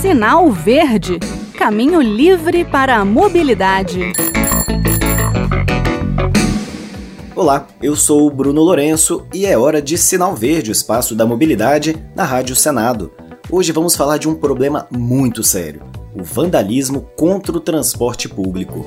Sinal Verde Caminho livre para a mobilidade. Olá, eu sou o Bruno Lourenço e é hora de Sinal Verde, o espaço da mobilidade, na Rádio Senado. Hoje vamos falar de um problema muito sério: o vandalismo contra o transporte público.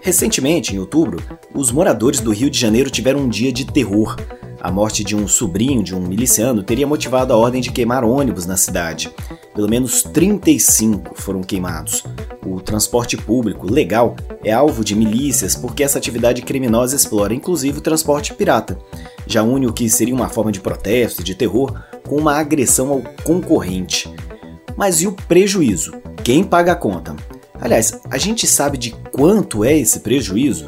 Recentemente, em outubro, os moradores do Rio de Janeiro tiveram um dia de terror. A morte de um sobrinho de um miliciano teria motivado a ordem de queimar ônibus na cidade. Pelo menos 35 foram queimados. O transporte público legal é alvo de milícias porque essa atividade criminosa explora inclusive o transporte pirata. Já une o que seria uma forma de protesto de terror com uma agressão ao concorrente. Mas e o prejuízo? Quem paga a conta? Aliás, a gente sabe de quanto é esse prejuízo?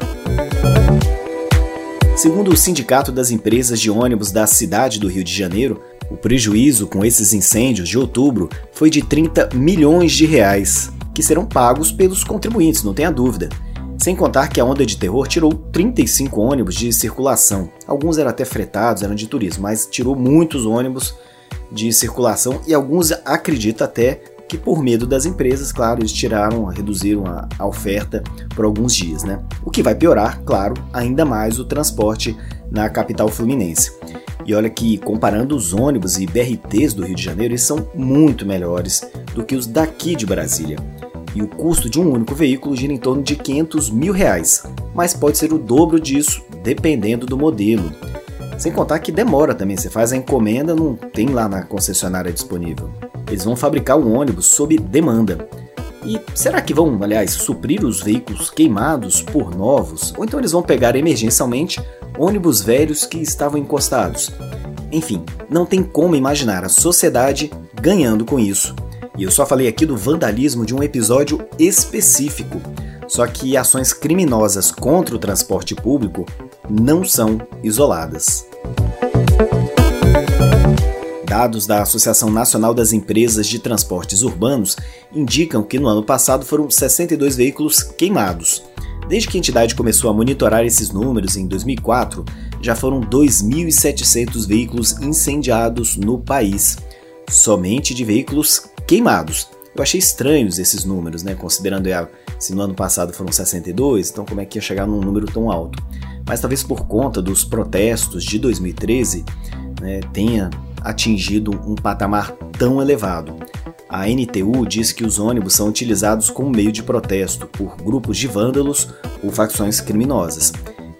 Segundo o Sindicato das Empresas de Ônibus da cidade do Rio de Janeiro, o prejuízo com esses incêndios de outubro foi de 30 milhões de reais, que serão pagos pelos contribuintes, não tenha dúvida. Sem contar que a onda de terror tirou 35 ônibus de circulação. Alguns eram até fretados, eram de turismo, mas tirou muitos ônibus de circulação e alguns acredita até que por medo das empresas, claro, eles tiraram, reduziram a, a oferta por alguns dias, né? O que vai piorar, claro, ainda mais o transporte na capital fluminense. E olha que comparando os ônibus e BRTs do Rio de Janeiro, eles são muito melhores do que os daqui de Brasília. E o custo de um único veículo gira em torno de 500 mil reais, mas pode ser o dobro disso, dependendo do modelo. Sem contar que demora também, você faz a encomenda, não tem lá na concessionária disponível. Eles vão fabricar um ônibus sob demanda. E será que vão, aliás, suprir os veículos queimados por novos? Ou então eles vão pegar emergencialmente ônibus velhos que estavam encostados? Enfim, não tem como imaginar a sociedade ganhando com isso. E eu só falei aqui do vandalismo de um episódio específico. Só que ações criminosas contra o transporte público não são isoladas. Dados da Associação Nacional das Empresas de Transportes Urbanos indicam que no ano passado foram 62 veículos queimados. Desde que a entidade começou a monitorar esses números em 2004, já foram 2.700 veículos incendiados no país, somente de veículos queimados. Eu achei estranhos esses números, né? Considerando se no ano passado foram 62, então como é que ia chegar num número tão alto? Mas talvez por conta dos protestos de 2013, né, tenha atingido um patamar tão elevado. A NTU diz que os ônibus são utilizados como meio de protesto por grupos de vândalos ou facções criminosas.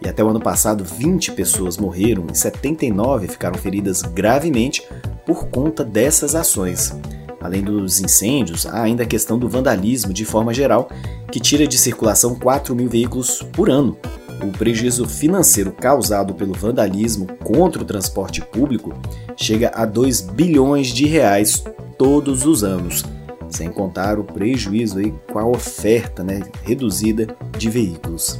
E até o ano passado, 20 pessoas morreram e 79 ficaram feridas gravemente por conta dessas ações. Além dos incêndios, há ainda a questão do vandalismo de forma geral, que tira de circulação 4 mil veículos por ano, o prejuízo financeiro causado pelo vandalismo contra o transporte público chega a 2 bilhões de reais todos os anos, sem contar o prejuízo aí com a oferta né, reduzida de veículos.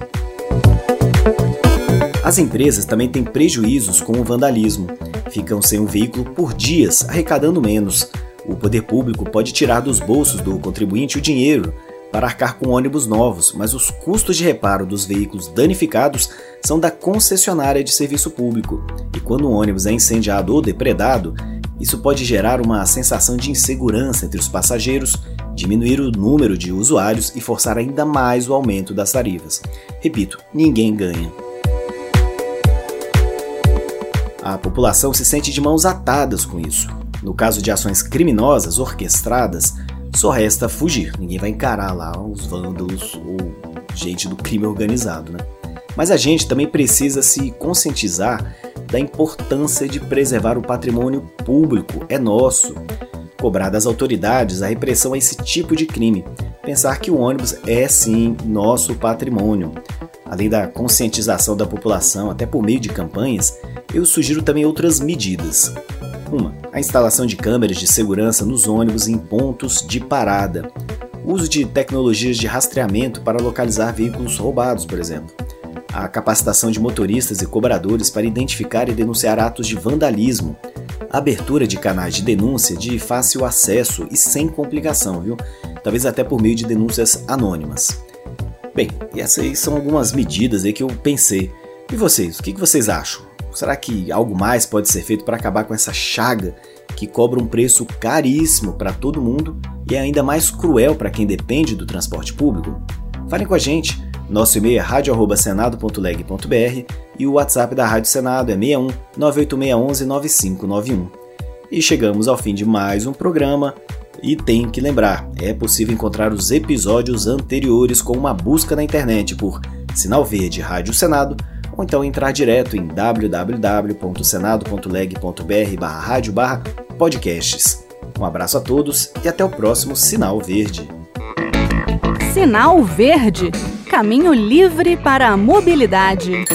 As empresas também têm prejuízos com o vandalismo. Ficam sem um veículo por dias, arrecadando menos. O poder público pode tirar dos bolsos do contribuinte o dinheiro para arcar com ônibus novos, mas os custos de reparo dos veículos danificados são da concessionária de serviço público, e quando um ônibus é incendiado ou depredado, isso pode gerar uma sensação de insegurança entre os passageiros, diminuir o número de usuários e forçar ainda mais o aumento das tarifas. Repito, ninguém ganha. A população se sente de mãos atadas com isso. No caso de ações criminosas orquestradas, só resta fugir. Ninguém vai encarar lá os vândalos ou gente do crime organizado, né? Mas a gente também precisa se conscientizar da importância de preservar o patrimônio público, é nosso. Cobrar das autoridades a repressão a esse tipo de crime. Pensar que o ônibus é sim nosso patrimônio. Além da conscientização da população, até por meio de campanhas, eu sugiro também outras medidas. Uma, a instalação de câmeras de segurança nos ônibus em pontos de parada. Uso de tecnologias de rastreamento para localizar veículos roubados, por exemplo. A capacitação de motoristas e cobradores para identificar e denunciar atos de vandalismo. A abertura de canais de denúncia de fácil acesso e sem complicação, viu? Talvez até por meio de denúncias anônimas. Bem, essas aí são algumas medidas aí que eu pensei. E vocês, o que vocês acham? Será que algo mais pode ser feito para acabar com essa chaga que cobra um preço caríssimo para todo mundo e é ainda mais cruel para quem depende do transporte público? Falem com a gente. Nosso e-mail é radio@senado.leg.br e o WhatsApp da Rádio Senado é 61 98611 9591. E chegamos ao fim de mais um programa. E tem que lembrar, é possível encontrar os episódios anteriores com uma busca na internet por Sinal Verde Rádio Senado ou então entrar direto em www.senado.leg.br/rádio/podcasts. Um abraço a todos e até o próximo Sinal Verde. Sinal Verde Caminho livre para a mobilidade.